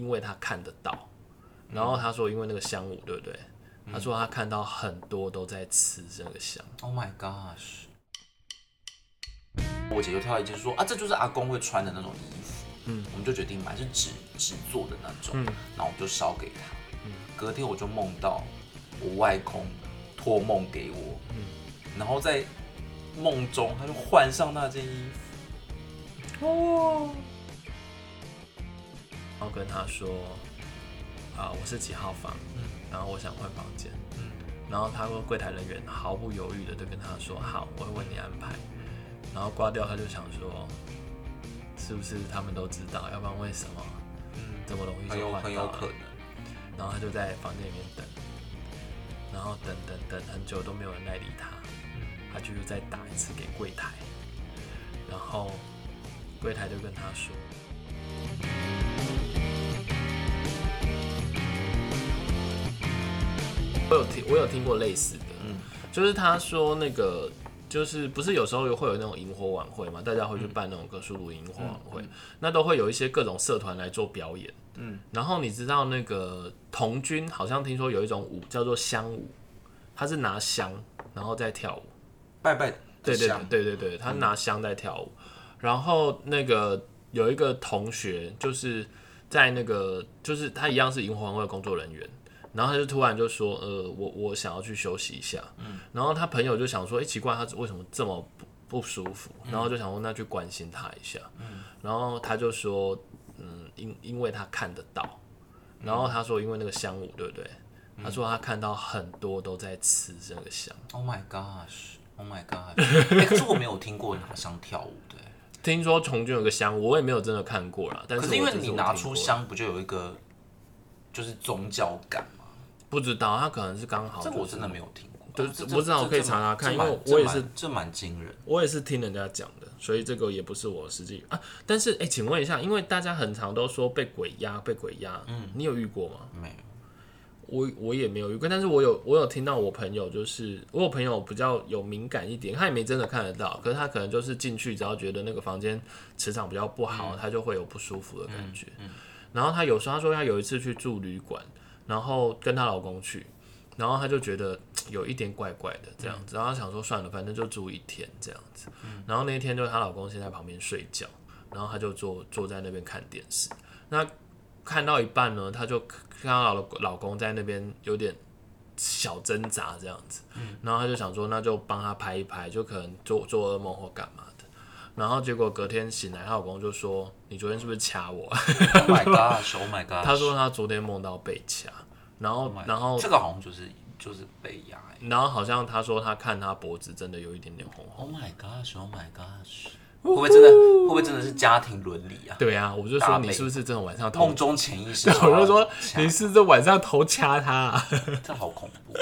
因为他看得到，然后他说因为那个香雾，对不对？他说他看到很多都在吃这个香。Oh my gosh！我姐就跳一句说啊，这就是阿公会穿的那种衣服。嗯，我们就决定买是纸纸做的那种。嗯然后我们就烧给他。嗯隔天我就梦到我外公托梦给我。嗯然后在梦中他就换上那件衣服。哦。然后跟他说啊，我是几号房，嗯然后我想换房间。嗯然后他说柜台人员毫不犹豫的就跟他说好，我会为你安排。然后挂掉，他就想说，是不是他们都知道？要不然为什么嗯，这么容易就换到了很有可能。然后他就在房间里面等，然后等等等很久都没有人来理他，他就又再打一次给柜台，然后柜台就跟他说。我有听，我有听过类似的，嗯。就是他说那个，就是不是有时候会有那种萤火晚会嘛，大家会去办那种格数鲁萤火晚会，那都会有一些各种社团来做表演。嗯，然后你知道那个童军好像听说有一种舞叫做香舞，他是拿香然后再跳舞。拜拜对对对对对，他拿香在跳舞。然后那个有一个同学就是在那个就是他一样是萤火晚会的工作人员，然后他就突然就说，呃，我我想要去休息一下。嗯然后他朋友就想说，哎、奇怪，他为什么这么不不舒服？然后就想说，那去关心他一下。嗯然后他就说，嗯，因因为他看得到。然后他说，因为那个香舞，对不对？他说他看到很多都在吃这个香。Oh my gosh！Oh my gosh！欸可是我没有听过拿香跳舞的欸。听说童军有个香，我也没有真的看过啦。但是可是因为你拿出香，不就有一个就是宗教感吗？不知道他可能是刚好、这个我真的没有听过。对啊这我知道我可以查查看因为我也是这蛮这蛮惊人。我也是听人家讲的，所以这个也不是我实际啊。但是哎、请问一下，因为大家很常都说被鬼压，被鬼压，嗯，你有遇过吗？没有，我我也没有遇过，但是我有我有听到我朋友就是我有朋友比较有敏感一点，他也没真的看得到，可是他可能就是进去只要觉得那个房间磁场比较不好，他就会有不舒服的感觉。然后他有时候他说他有一次去住旅馆，然后跟她老公去，然后她就觉得有一点怪怪的这样子，然后他想说算了，反正就住一天这样子。然后那一天就是她老公先在旁边睡觉，然后她就坐坐在那边看电视。那看到一半呢，她就看到老老公在那边有点小挣扎这样子，然后他就想说，那就帮他拍一拍，就可能做做噩梦或干嘛的。然后结果隔天醒来，她老公就说：“你昨天是不是掐我？” Oh my gosh！Oh my gosh！他说他昨天梦到被掐，然后 Oh 然后这个好像就是就是被压欸。然后好像他说他看他脖子真的有一点点红红。Oh my gosh！Oh my gosh！会不会真的会不会真的是家庭伦理啊？对啊，我就说你是不是真的晚上头梦？中潜意识我就说你是这晚上头掐他、啊。这好恐怖哦，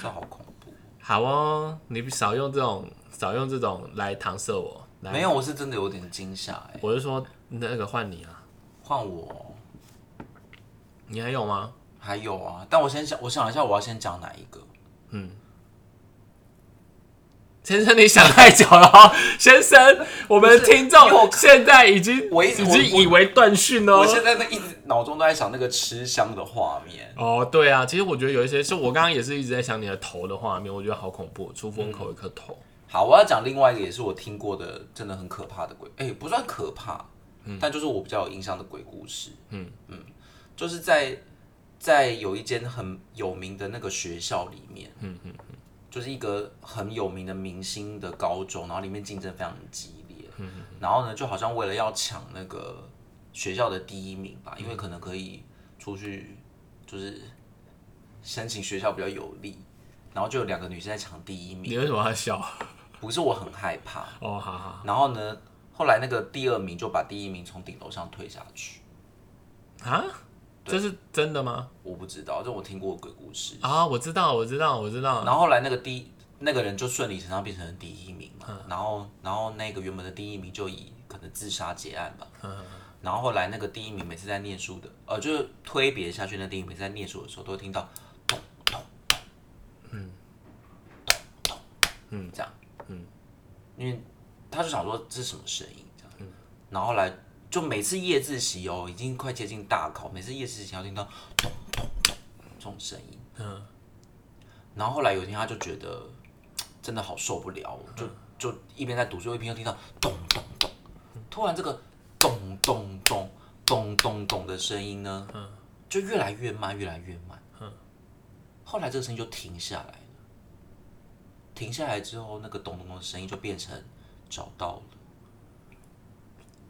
这好恐怖。好哦，你少用这种少用这种来搪塞我。来没有，，我是真的有点惊吓哎。我就说那个换你啊，换我你还有吗？还有啊，但我先想，我想一下，我要先讲哪一个？嗯先生，你想太久了哦，先生，我们的听众现在已经我一直已经以为断讯了哦。我现在那一直脑中都在想那个吃香的画面。哦，对啊，其实我觉得有一些，是我刚刚也是一直在想你的头的画面，我觉得好恐怖，出风口一颗头。好，我要讲另外一个，也是我听过的，真的很可怕的鬼，哎、不算可怕，但就是我比较有印象的鬼故事。嗯嗯，就是在在有一间很有名的那个学校里面，嗯嗯嗯。就是一个很有名的明星的高中，然后里面竞争非常激烈，嗯然后呢，就好像为了要抢那个学校的第一名吧，因为可能可以出去就是申请学校比较有利，然后就有两个女生在抢第一名，你为什么要笑？不是我很害怕，哦，好好。然后呢，后来那个第二名就把第一名从顶楼上推下去，啊，这是真的吗？我不知道，这我听过鬼故事。啊，我知道，我知道，我知道。然后后来那个第那个人就顺理成章变成了第一名嘛，嗯。然后然后那个原本的第一名就以可能自杀结案吧，嗯然后后来那个第一名每次在念书的，呃，就是推别下去那第一名每次在念书的时候都会听到咚咚咚，嗯，咚咚嗯，这样，嗯，因为他就想说这是什么声音这样，然后后来就每次夜自习哦，已经快接近大考，每次夜自习要听到咚咚咚这种声音。嗯，然后后来有一天他就觉得真的好受不了，就就一边在读书，一边又听到咚咚咚，突然这个咚咚咚咚咚咚的声音呢，就越来越慢，越来越慢。后来这个声音就停下来了，停下来之后，那个咚咚咚的声音就变成找到了。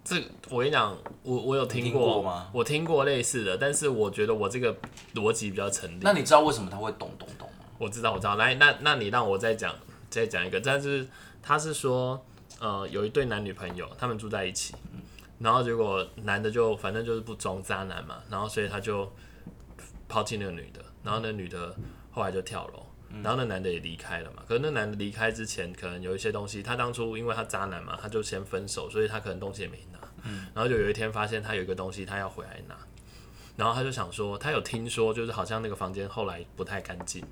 这我跟你讲，我我有听过过吗我听过类似的，但是我觉得我这个逻辑比较成立。那你知道为什么他会咚咚咚吗？我知道，我知道。来，那那你让我再讲再讲一个，但是他是说，呃，有一对男女朋友，他们住在一起，然后结果男的就反正就是不忠渣男嘛，然后所以他就抛弃那个女的，然后那女的后来就跳楼。然后那男的也离开了嘛，可是那男的离开之前，可能有一些东西，他当初因为他渣男嘛，他就先分手，所以他可能东西也没拿。然后就有一天发现他有一个东西，他要回来拿，然后他就想说，他有听说就是好像那个房间后来不太干净，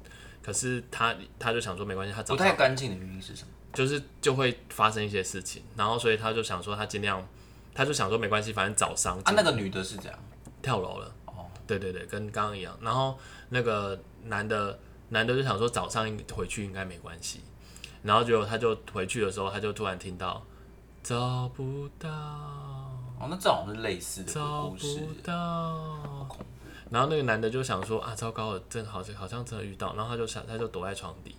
可是他他就想说没关系，他早不太干净的原因是什么？就是就会发生一些事情，然后所以他就想说他尽量，他就想说没关系，反正早上啊，那个女的是这样？跳楼了。哦，对对对，跟刚刚一样。然后那个男的男的就想说早上回去应该没关系，然后结果他就回去的时候，他就突然听到找不到，哦，那这种是类似的找故事。不。到。然后那个男的就想说啊，糟糕了，正好像好像真的遇到，然后他就想他就躲在床底，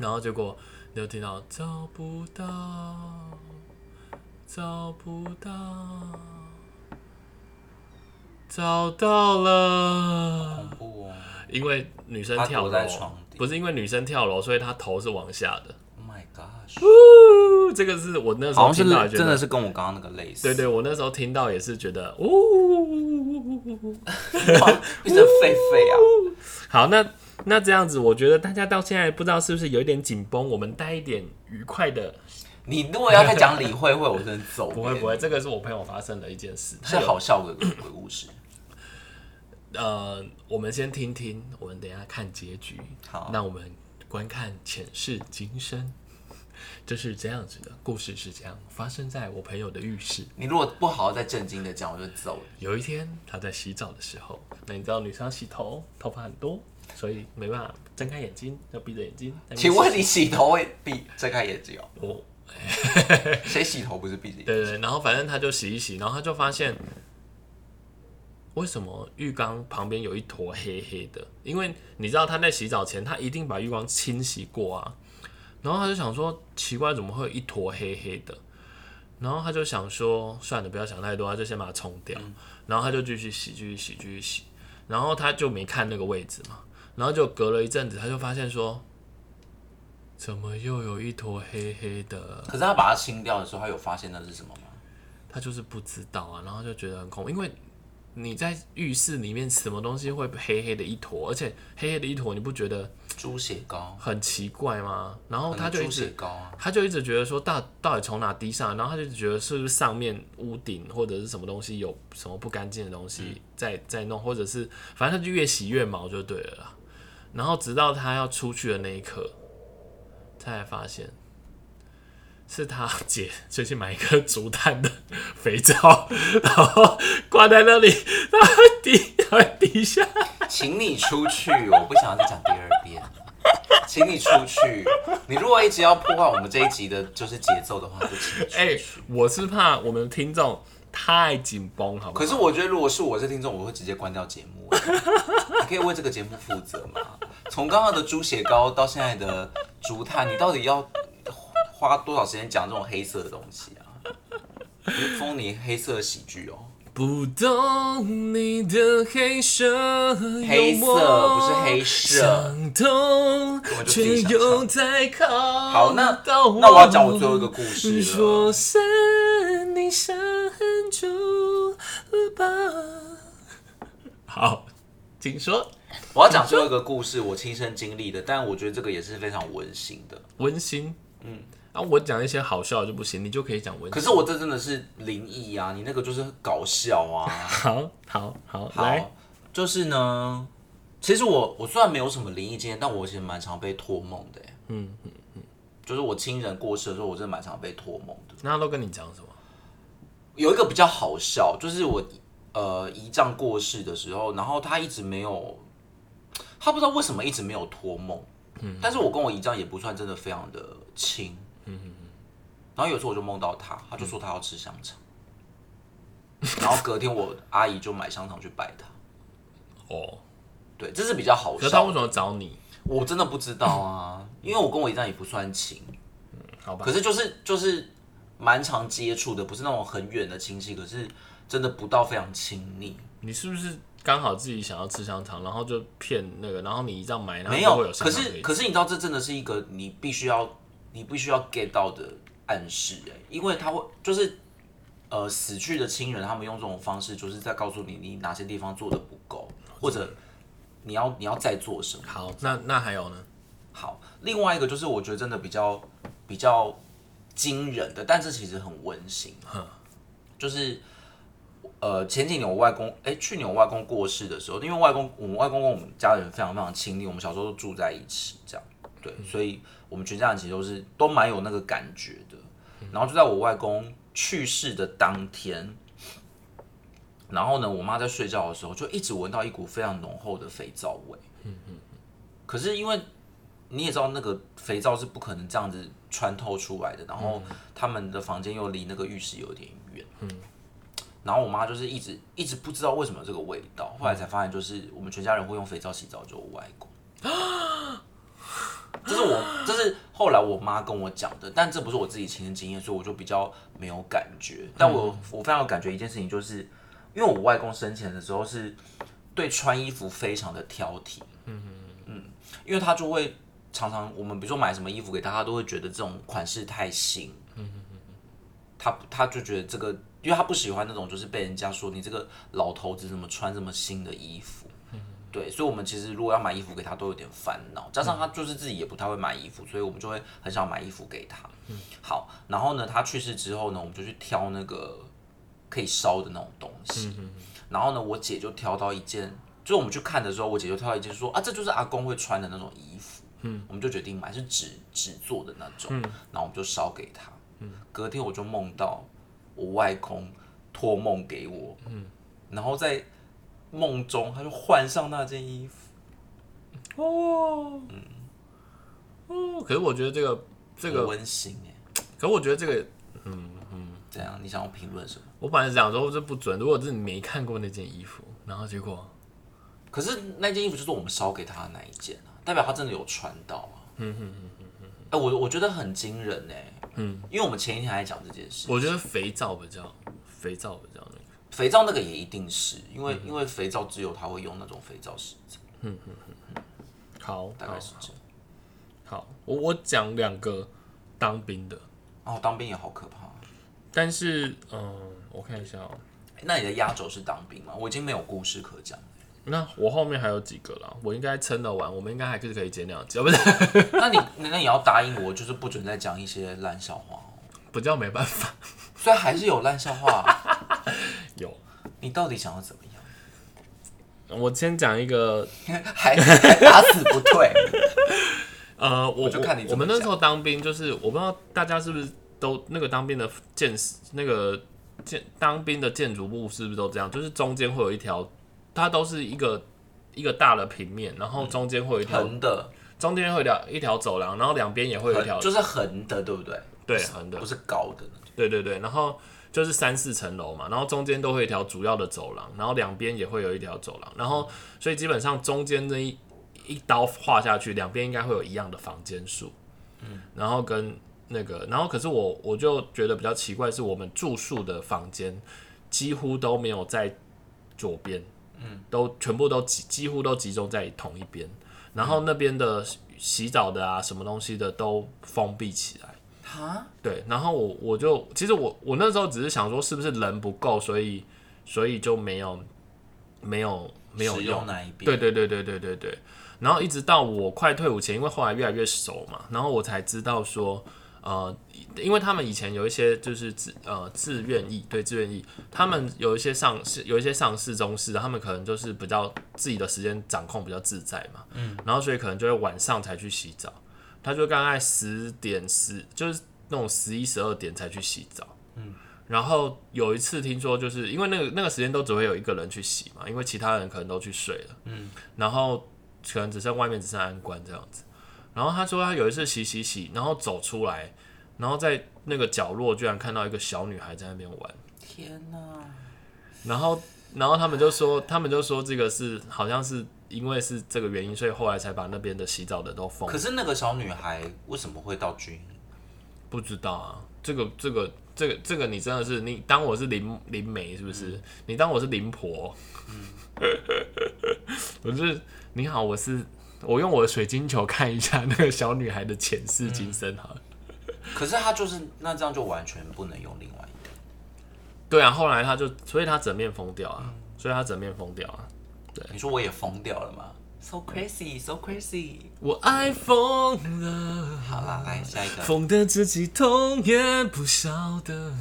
然后结果你就听到找不到，找不到，找到了。哦。因为女生他跳楼。在床，底。不是因为女生跳楼，所以她头是往下的。！Oh 呜这个是我那时候听到真的是跟我刚刚那个类似。对对，我那时候听到也是觉得，呜。哇，变成狒狒啊！好，那那这样子，我觉得大家到现在不知道是不是有一点紧绷，我们带一点愉快的。你如果要再讲李慧慧，我真的走。不会不会，，这个是我朋友发生的一件事，是好笑的鬼故事。呃，我们先听听，我们等一下看结局。好那我们观看前世今生，就是这样子的故事是这样发生在我朋友的浴室。你如果不好好再正经的讲，我就走了。有一天，他在洗澡的时候，那你知道女生要洗头，头发很多，所以没办法睁开眼睛，要闭着眼睛。请问你洗头会闭睁开眼睛哦？我 谁洗头不是闭着眼睛？对对，对然后反正他就洗一洗，然后他就发现，为什么浴缸旁边有一坨黑黑的？因为你知道他在洗澡前，他一定把浴缸清洗过啊。然后他就想说，奇怪，怎么会有一坨黑黑的？然后他就想说，算了，不要想太多，他就先把它冲掉。然后他就继续洗，继续洗，继续洗。然后他就没看那个位置嘛。然后就隔了一阵子，他就发现说，怎么又有一坨黑黑的？可是他把它清掉的时候，他有发现那是什么吗？他就是不知道啊，然后就觉得很恐怖，因为你在浴室里面什么东西会黑黑的一坨，而且黑黑的一坨，你不觉得猪血糕，很奇怪吗？然后他就一直血糕啊。他就一直觉得说到到底从哪滴上来，然后他就觉得是不是上面屋顶或者是什么东西有什么不干净的东西在在弄，或者是反正他就越洗越毛就对了啦。然后直到他要出去的那一刻，他才发现是他姐最近买一个竹炭的肥皂，然后挂在那里，然后滴，然后滴下来。请你出去，我不想要再讲第二遍。请你出去，你如果一直要破坏我们这一集的就是节奏的话，就请 哎、去。我是怕我们的听众太紧绷，好不好？可是我觉得，如果是我是听众，我会直接关掉节目。你可以为这个节目负责吗？从刚刚的猪血糕到现在的竹炭，你到底要花多少时间讲这种黑色的东西啊？风你黑色喜剧哦，不懂你的黑色黑色不是黑色好，那我那我要讲我最后一个故事了吧。好，请说。我要讲最后一个故事，我亲身经历的，但我觉得这个也是非常温馨的。温馨，嗯，啊，我讲一些好笑的就不行，你就可以讲温馨。可是我这真的是灵异啊，你那个就是搞笑啊。好好好，好来，，就是呢，其实我我虽然没有什么灵异经验，但我其实蛮常被托梦的。嗯嗯嗯，就是我亲人过世的时候，我真的蛮常被托梦的。那他都跟你讲什么？有一个比较好笑，就是我呃姨丈过世的时候，然后他一直没有，他不知道为什么一直没有托梦。嗯，但是我跟我姨丈也不算真的非常的亲。嗯嗯嗯。然后有时候我就梦到他，他就说他要吃香肠，然后隔天我阿姨就买香肠去拜他。哦，对，这是比较好笑。可是他为什么找你？我真的不知道啊，因为我跟我姨丈也不算亲。好吧，可是就是就是蛮常接触的，不是那种很远的亲戚，可是真的不到非常亲密。你是不是刚好自己想要吃香肠，然后就骗那个，然后你这样买，然后没有就会有，香可肠以吃是可是你知道，这真的是一个你必须要你必须要 get 到的暗示哎、因为他会就是呃死去的亲人，他们用这种方式，就是在告诉你你哪些地方做的不够，或者你要你要再做什么。好，那那还有呢？好，另外一个就是我觉得真的比较比较惊人的，但这其实很温馨。就是呃前几年我外公，哎、去年我外公过世的时候，因为外公我们外公跟我们家人非常非常亲密，我们小时候都住在一起，这样对，所以我们全家人其实都是都蛮有那个感觉的。然后就在我外公去世的当天。然后呢，我妈在睡觉的时候就一直闻到一股非常浓厚的肥皂味。可是因为你也知道，那个肥皂是不可能这样子穿透出来的，然后他们的房间又离那个浴室有点远，嗯，然后我妈就是一直一直不知道为什么有这个味道，后来才发现就是我们全家人会用肥皂洗澡，就我外公，这是我这是后来我妈跟我讲的，但这不是我自己亲身经验，所以我就比较没有感觉，但我我非常有感觉一件事情，就是因为我外公生前的时候是对穿衣服非常的挑剔，嗯因为他就会常常我们比如说买什么衣服给他，他都会觉得这种款式太新，嗯他他就觉得这个，因为他不喜欢那种就是被人家说你这个老头子怎么穿这么新的衣服，对，所以我们其实如果要买衣服给他都有点烦恼，加上他就是自己也不太会买衣服，所以我们就会很少买衣服给他。好，然后呢，他去世之后呢，我们就去挑那个可以烧的那种东西，然后呢，我姐就挑到一件。就是我们去看的时候，我姐就挑到一件说啊，这就是阿公会穿的那种衣服。嗯，我们就决定买是纸纸做的那种，然后我们就烧给他。嗯，隔天我就梦到我外公托梦给我，嗯，然后在梦中他就换上那件衣服，哦，哦，可是我觉得这个这个，温馨哎。可我觉得这个，嗯嗯怎样？你想要评论什么？我本来想说这不准，如果是你没看过那件衣服，然后结果，可是那件衣服就是我们烧给他的那一件啊，代表他真的有穿到啊。嗯嗯嗯嗯嗯。哎，我我觉得很惊人哎。嗯。因为我们前一天还在讲这件事，我觉得肥皂比较，肥皂比较那个，肥皂那个也一定是因为因为肥皂只有他会用那种肥皂洗澡，好，大概是这样。好，我我讲两个当兵的，哦，当兵也好可怕。但是嗯，我看一下哦、那你的压轴是当兵吗？我已经没有故事可讲了。那我后面还有几个啦，我应该撑得完，我们应该还是可以剪两集，哦不是？那你那你要答应我，就是不准再讲一些烂笑话哦。不叫没办法，虽然还是有烂笑话，有。你到底想要怎么样？我先讲一个，还还 打死不退。呃，我我就看你我们那时候当兵，就是我不知道大家是不是都那个当兵的建那个建当兵的建筑物是不是都这样？就是中间会有一条，它都是一个一个大的平面，然后中间会有一条，横的，中间会有一条一条走廊，然后两边也会有一条，就是横的，对不对？对横的不，是高的。对对对，然后就是三四层楼嘛，然后中间都会有一条主要的走廊，然后两边也会有一条走廊，然后所以基本上中间这一一刀划下去，两边应该会有一样的房间数，嗯，然后跟那个，然后可是我我就觉得比较奇怪，是我们住宿的房间几乎都没有在左边，嗯，都全部都集几乎都集中在同一边，然后那边的洗澡的啊什么东西的都封闭起来。哈，对，然后我我就其实我我那时候只是想说，是不是人不够，所以所以就没有没有没有用用那一边？对对对对对对对。然后一直到我快退伍前，因为后来越来越熟嘛，然后我才知道说，呃，因为他们以前有一些就是自呃自愿意，对自愿意，他们有一些上市，有一些上市中士，他们可能就是比较自己的时间掌控比较自在嘛，嗯，然后所以可能就会晚上才去洗澡，他就大概十点十就是那种十一十二点才去洗澡，嗯，然后有一次听说，就是因为那个那个时间都只会有一个人去洗嘛，因为其他人可能都去睡了，嗯，然后可能只剩外面只剩安官这样子。然后他说他有一次洗洗洗，然后走出来，然后在那个角落居然看到一个小女孩在那边玩，天哪！然后然后他们就说他们就说这个是好像是因为是这个原因，所以后来才把那边的洗澡的都封可。是那个小女孩为什么会到军营？不知道啊，这个这个这个这个你真的是你当我是灵灵媒是不是？你当我是灵婆？我是你好，我是我用我的水晶球看一下那个小女孩的前世今生好了。可是她就是那这样就完全不能用另外一个。对啊，后来他就所以她整面封掉啊，所以她整面封掉啊。你说我也疯掉了吗？So crazy, so crazy。我爱疯了。好啦，来下一个。疯的自己痛也不晓得，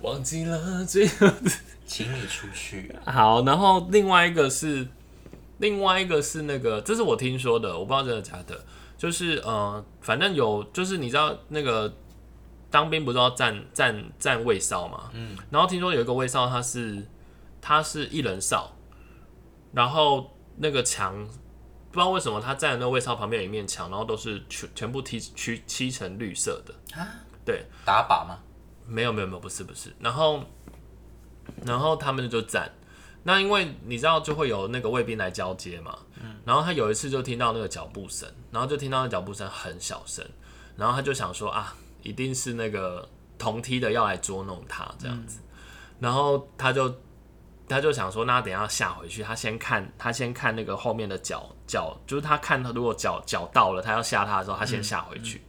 忘记了最后的。请你出去。好，然后另外一个是，另外一个是那个，这是我听说的，我不知道真的假的。就是呃，反正有，就是你知道那个当兵不是要站站站卫哨嘛？嗯。然后听说有一个卫哨，他是他是一人哨，然后那个墙不知道为什么他站的那个卫哨旁边有一面墙，然后都是全全部漆漆漆成绿色的。啊？对，打靶吗？没有没有没有，不是不是。然后然后他们就站。那因为你知道就会有那个卫兵来交接嘛，然后他有一次就听到那个脚步声，然后就听到那脚步声很小声，然后他就想说啊，一定是那个同梯的要来捉弄他这样子，然后他就他就想说，那等一下下回去，他先看他先看那个后面的脚脚，就是他看他如果脚脚到了，他要下他的时候，他先下回去，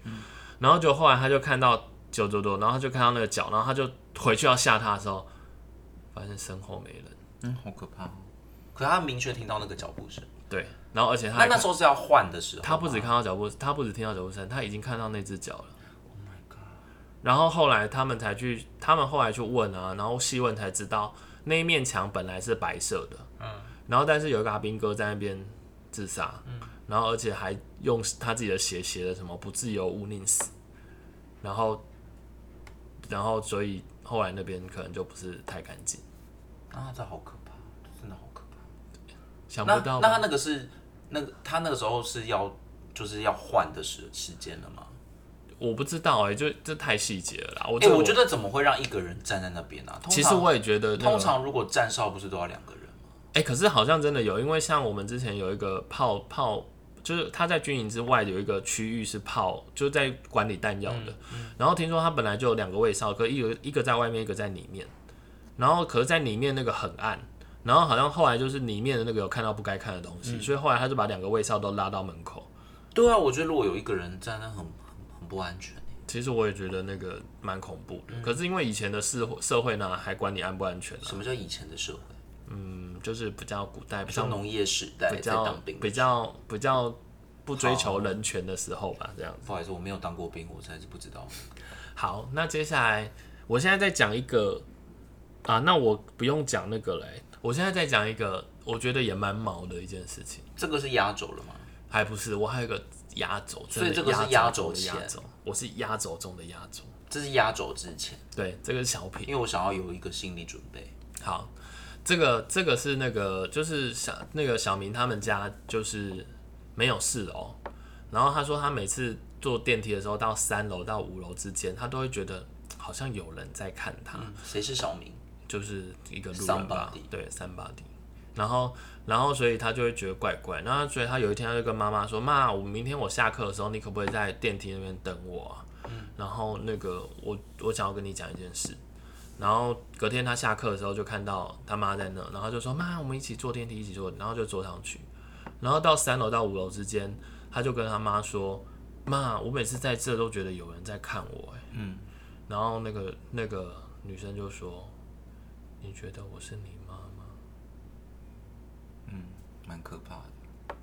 然后就后来他就看到九九多，然后他就看到那个脚，然后他就回去要下他的时候，发现身后没人。嗯，好可怕哦。可他明确听到那个脚步声，对，然后而且他那那时候是要换的时候，他不止看到脚步，他不止听到脚步声，他已经看到那只脚了。Oh my god！然后后来他们才去，他们后来去问啊，然后细问才知道，那一面墙本来是白色的，嗯，然后但是有一个阿兵哥在那边自杀，嗯，然后而且还用他自己的血写了什么“不自由勿宁死”，然后，然后所以后来那边可能就不是太干净，啊，这好可怕，真的好可怕。想不到那？那他那个是那个他那个时候是要就是要换的时时间了吗？我不知道哎、就这太细节了啦。我哎、这我觉得怎么会让一个人站在那边啊？其实我也觉得、那个，通常如果站哨不是都要两个人吗？哎、可是好像真的有，因为像我们之前有一个炮炮，就是他在军营之外有一个区域是炮，就是在管理弹药的。然后听说他本来就有两个卫哨，可一个一个在外面，一个在里面。然后可是在里面那个很暗，然后好像后来就是里面的那个有看到不该看的东西，所以后来他就把两个卫哨都拉到门口。对啊，我觉得如果有一个人站，那很很很不安全欸。其实我也觉得那个蛮恐怖的，可是因为以前的社会社会呢，还管你安不安全啊？什么叫以前的社会？嗯，就是比较古代，比较农业时代在比较当兵比较比较不追求人权的时候吧，这样。不好意思，我没有当过兵，我实在是不知道。好，那接下来我现在再讲一个啊，那我不用讲那个嘞，我现在再讲一个，我觉得也蛮毛的一件事情，这个是压轴了吗？还不是，我还有一个压轴，所以这个是压轴的压前轴，我是压轴中的压轴，这是压轴之前，对，这个是小品。因为我想要有一个心理准备。好，这个这个是那个就是小那个小明他们家就是没有四楼，然后他说他每次坐电梯的时候到三楼到五楼之间，他都会觉得好像有人在看他，嗯，谁是小明？就是一个路人吧 Somebody，对，somebody。然后，然后，所以他就会觉得怪怪。然后，所以他有一天他就跟妈妈说：“妈，我明天我下课的时候，你可不可以在电梯那边等我啊？”然后那个我我想要跟你讲一件事。然后隔天他下课的时候就看到他妈在那，然后就说：“妈，我们一起坐电梯，一起坐。”然后就坐上去。然后到三楼到五楼之间，他就跟他妈说：“妈，我每次在这都觉得有人在看我。”哎，嗯，然后那个那个女生就说：“你觉得我是你蛮可怕的。？”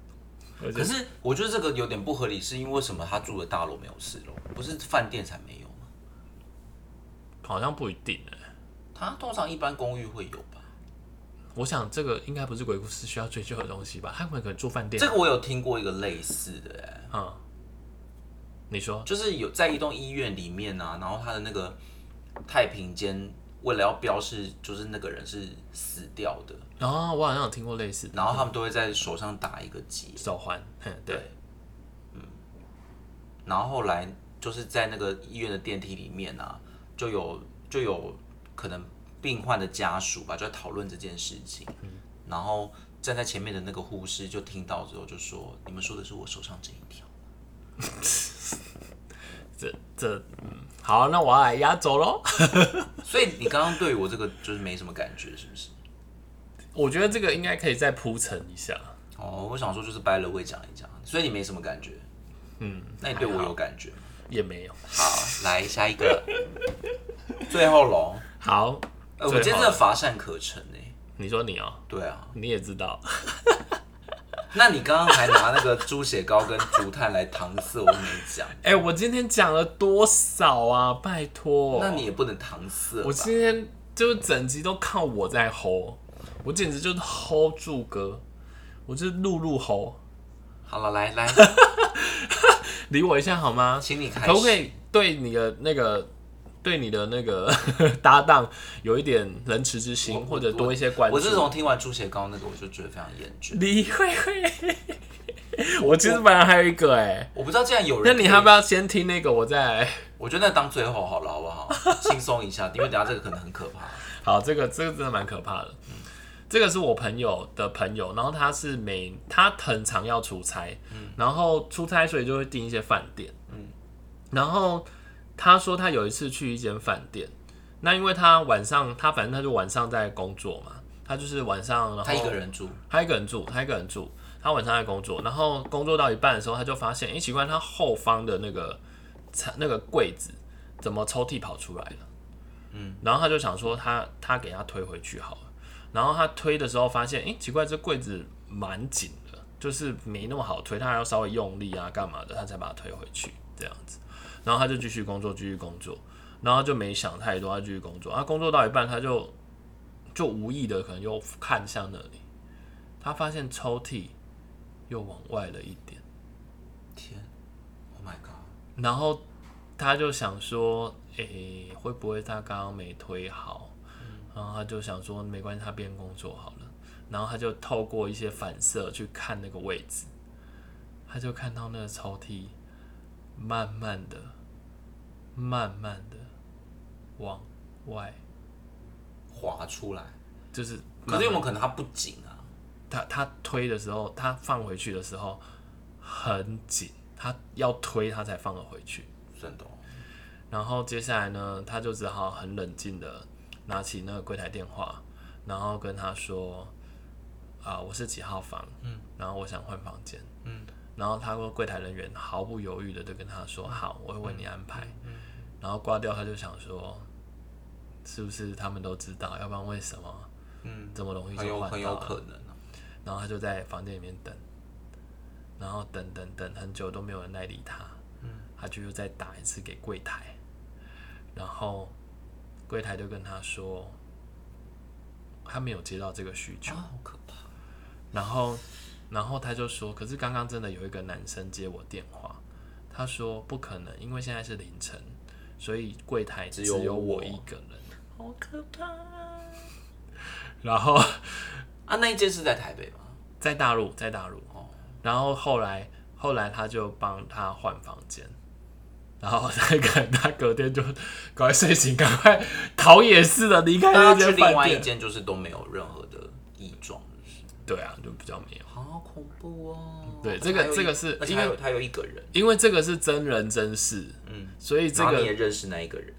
可是我觉得这个有点不合理，是因为为什么他住的大楼没有四楼？不是饭店才没有吗？好像不一定哎、他通常一般公寓会有吧？我想这个应该不是鬼故事需要追究的东西吧？他们可能住饭店。这个我有听过一个类似的，哎，嗯，你说就是有在一栋医院里面啊，然后他的那个太平间为了要标示就是那个人是死掉的，哦，我好像有听过类似的然后他们都会在手上打一个结。手环，对对，然后后来就是在那个医院的电梯里面啊，就有就有可能病患的家属吧，就在讨论这件事情。然后站在前面的那个护士就听到之后就说：“你们说的是我手上这一条。这这嗯，好，那我要来压轴喽。”所以你刚刚对我这个就是没什么感觉，是不是？我觉得这个应该可以再铺陈一下。哦，我想说就是掰了会讲一讲，所以你没什么感觉。嗯，那你对我有感觉吗？也没有。好，来下一个，最后龙。好，呃，我今天真的乏善可陈呢。你说你哦，对啊，你也知道，那你刚刚还拿那个猪血糕跟竹炭来搪塞，我都没讲。哎、我今天讲了多少啊？拜托，那你也不能搪塞。我今天就是整集都靠我在 hold，我简直就是 hold 住哥，我就是露露 hold，好了，来来，理我一下好吗？请你开始。可不可以对你的那个对你的那个 搭档有一点仁慈之心，或者多一些关注？我自从听完猪血糕那个，我就觉得非常厌倦。李慧慧，我其实本来还有一个哎、我不知道，竟然有人那，你要不要先听那个？我再。我觉得那当最后好了，好不好？轻松一下，因为等下这个可能很可怕。好，这个这个真的蛮可怕的。这个是我朋友的朋友，然后他是每他很常要出差，然后出差所以就会订一些饭店，嗯然后他说他有一次去一间饭店，那因为他晚上他反正他就晚上在工作嘛，他就是晚上然后他一个人住，他一个人住，他一个人住，他晚上在工作，然后工作到一半的时候，他就发现，哎、奇怪，他后方的那个餐那个柜子怎么抽屉跑出来了？嗯，然后他就想说他他给他推回去好了，然后他推的时候发现，哎、奇怪，这柜子蛮紧的，就是没那么好推，他还要稍微用力啊，干嘛的，他才把它推回去这样子，然后他就继续工作，继续工作，然后就没想太多，他继续工作，他工作到一半，他就就无意的可能又看向那里。他发现抽屉又往外了一点，天，Oh my god！然后他就想说，诶、会不会他刚刚没推好？然后他就想说，没关系，他边工作好了。然后他就透过一些反射去看那个位置，他就看到那个抽屉慢慢的、慢慢的往外，滑出来，就是可是有没有可能它不紧啊？他他推的时候，他放回去的时候很紧，他要推他才放得回去。真的哦，然后接下来呢，他就只好很冷静的拿起那个柜台电话，然后跟他说：“啊、我是几号房，嗯，然后我想换房间，嗯，然后他说柜台人员毫不犹豫的就跟他说：好，我会为你安排，嗯，然后挂掉，他就想说，是不是他们都知道？要不然为什么，嗯，这么容易很有很有就换到了？可能啊。然后他就在房间里面等，然后等等等很久都没有人来理他，他就又再打一次给柜台，然后柜台就跟他说，他没有接到这个需求，啊，好可怕！然后然后他就说，可是刚刚真的有一个男生接我电话，他说不可能，因为现在是凌晨，所以柜台只只有有我我一个人，好可怕。然后 啊，那一间是在台北吗？在大陆，在大陆。哦然后后来后来他就帮他换房间，然后那个他隔天就赶快睡醒，赶快逃也似的离开那间饭店。外一间就是都没有任何的异状，对啊，就比较没有，好恐怖哦。对这个这个是因为他有一个人，因为这个是真人真事，嗯，所以这个你也认识那一个人，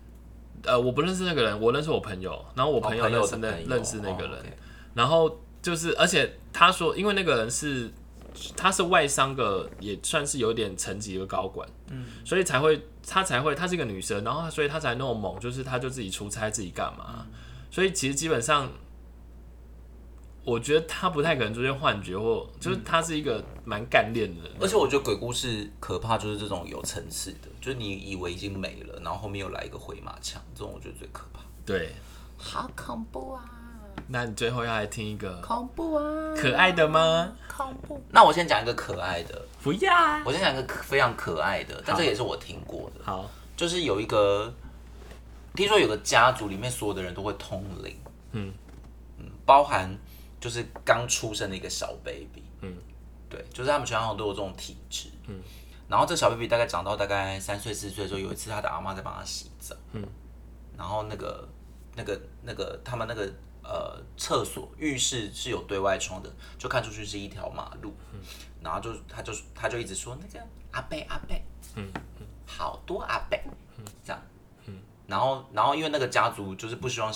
呃我不认识那个人，我认识我朋友，然后我朋友认识那、认识那个人，然后就是，而且他说，因为那个人是他是外商的，也算是有点层级的高管，嗯，所以才会他才会，她是一个女生，然后所以她才那么猛，就是她就自己出差自己干嘛，所以其实基本上，我觉得他不太可能出现幻觉，或就是他是一个蛮干练的人，而且我觉得鬼故事可怕就是这种有层次的，就是你以为已经没了，然后后面又来一个回马枪，这种我觉得最可怕。对。好恐怖啊！那你最后要来听一个恐怖啊！可爱的吗？恐怖。那我先讲一个可爱的，不要啊。我先讲一个非常可爱的，但这也是我听过的，好，就是有一个听说有个家族里面所有的人都会通灵，嗯嗯，包含就是刚出生的一个小 baby，嗯，对，就是他们全家都有这种体质，嗯，然后这小 baby 大概长到大概三岁四岁的时候，有一次他的阿妈在帮他洗澡，嗯，然后那个那个那个他们那个呃厕所浴室是有对外窗的，就看出去是一条马路，嗯。然后就他就他就一直说那个阿贝阿贝，嗯好多阿贝，嗯。这样，嗯。然后然后因为那个家族就是不希望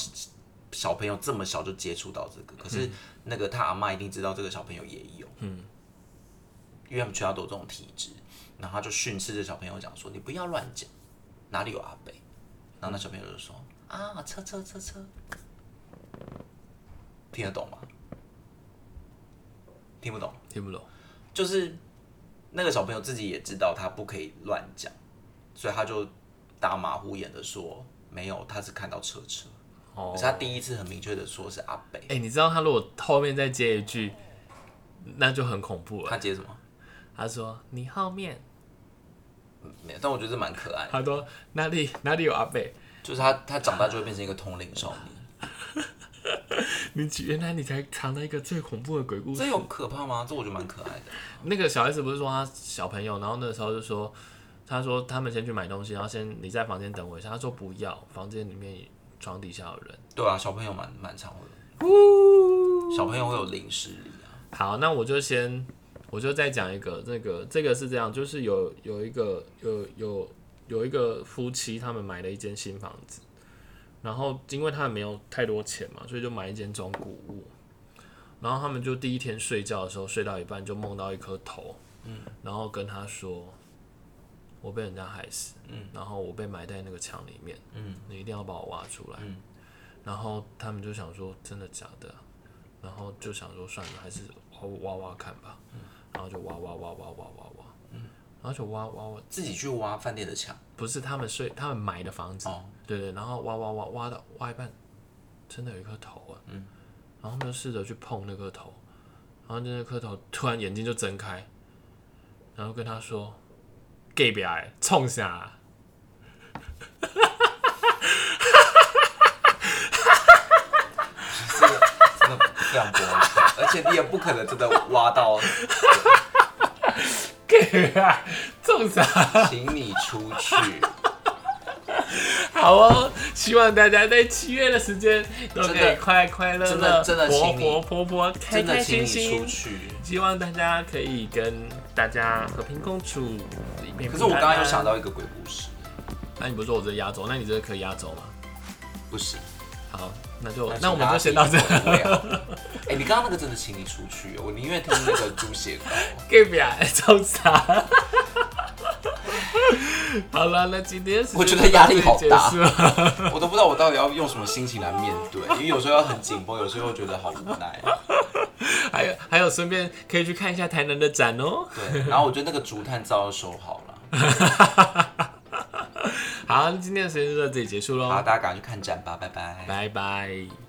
小朋友这么小就接触到这个，可是那个他阿妈一定知道这个小朋友也有，嗯，因为他们全家都有这种体质，然后他就训斥这小朋友讲说你不要乱讲，哪里有阿北，然后那小朋友就说啊车车车车，听得懂吗？听不懂。听不懂。就是那个小朋友自己也知道他不可以乱讲，所以他就打马虎眼的说没有，他是看到车车。哦可是他第一次很明确的说是阿北，哎、你知道他如果后面再接一句，那就很恐怖了。他接什么？他说你后面，没有，但我觉得这蛮可爱的，他说哪里哪里有阿北？就是他他长大就会变成一个通灵少年。你原来你才藏了一个最恐怖的鬼故事。这有可怕吗？这我觉得蛮可爱的。那个小孩子不是说他小朋友，然后那时候就说，他说他们先去买东西，然后先你在房间等我一下。他说不要，房间里面床底下有人。对啊，小朋友蛮蛮常会有，小朋友会有零视力啊。好，那我就先，我就再讲一个，这个这个是这样，就是有有一个有有有一个夫妻，他们买了一间新房子，然后因为他们没有太多钱嘛，所以就买一间中古屋。然后他们就第一天睡觉的时候，睡到一半就梦到一颗头，嗯，然后跟他说，我被人家害死，嗯，然后我被埋在那个墙里面，嗯，你一定要把我挖出来，嗯，然后他们就想说，真的假的？然后就想说算了，还是挖挖挖看吧，然后就挖挖挖挖挖挖挖，然后就挖挖挖，自己去挖饭店的墙，不是他们睡他们买的房子，哦。对对，然后挖挖挖挖到挖一半，真的有一颗头啊，嗯，然后他们就试着去碰那颗头，然后那颗头突然眼睛就睁开，然后跟他说：“gay 表哎，冲啥？”这个真的非常不 OK，而且你也不可能真的挖到，gay 啊，冲啥？请你出去。好哦，希望大家在七月的时间都可以快快乐真乐、的真的活活泼泼、开开心心出。去。希望大家可以跟大家和平共处，可是我刚刚又想到，一个鬼故事，那你不是说我这压轴，那你这个可以压轴吗？不行，好，那就那那我们就先到这。哎、你刚刚那个真的请你出去哦，我宁愿听那个猪血糕。gay 表冲啥？好了，那今天我觉得压力好大我都不知道我到底要用什么心情来面对，因为有时候要很紧绷，有时候又觉得好无奈。还有还有，顺便可以去看一下台南的展哦。对，然后我觉得那个竹炭皂要收好了。好，今天的时间就到这里结束喽，好，大家赶快去看展吧，拜拜。拜拜。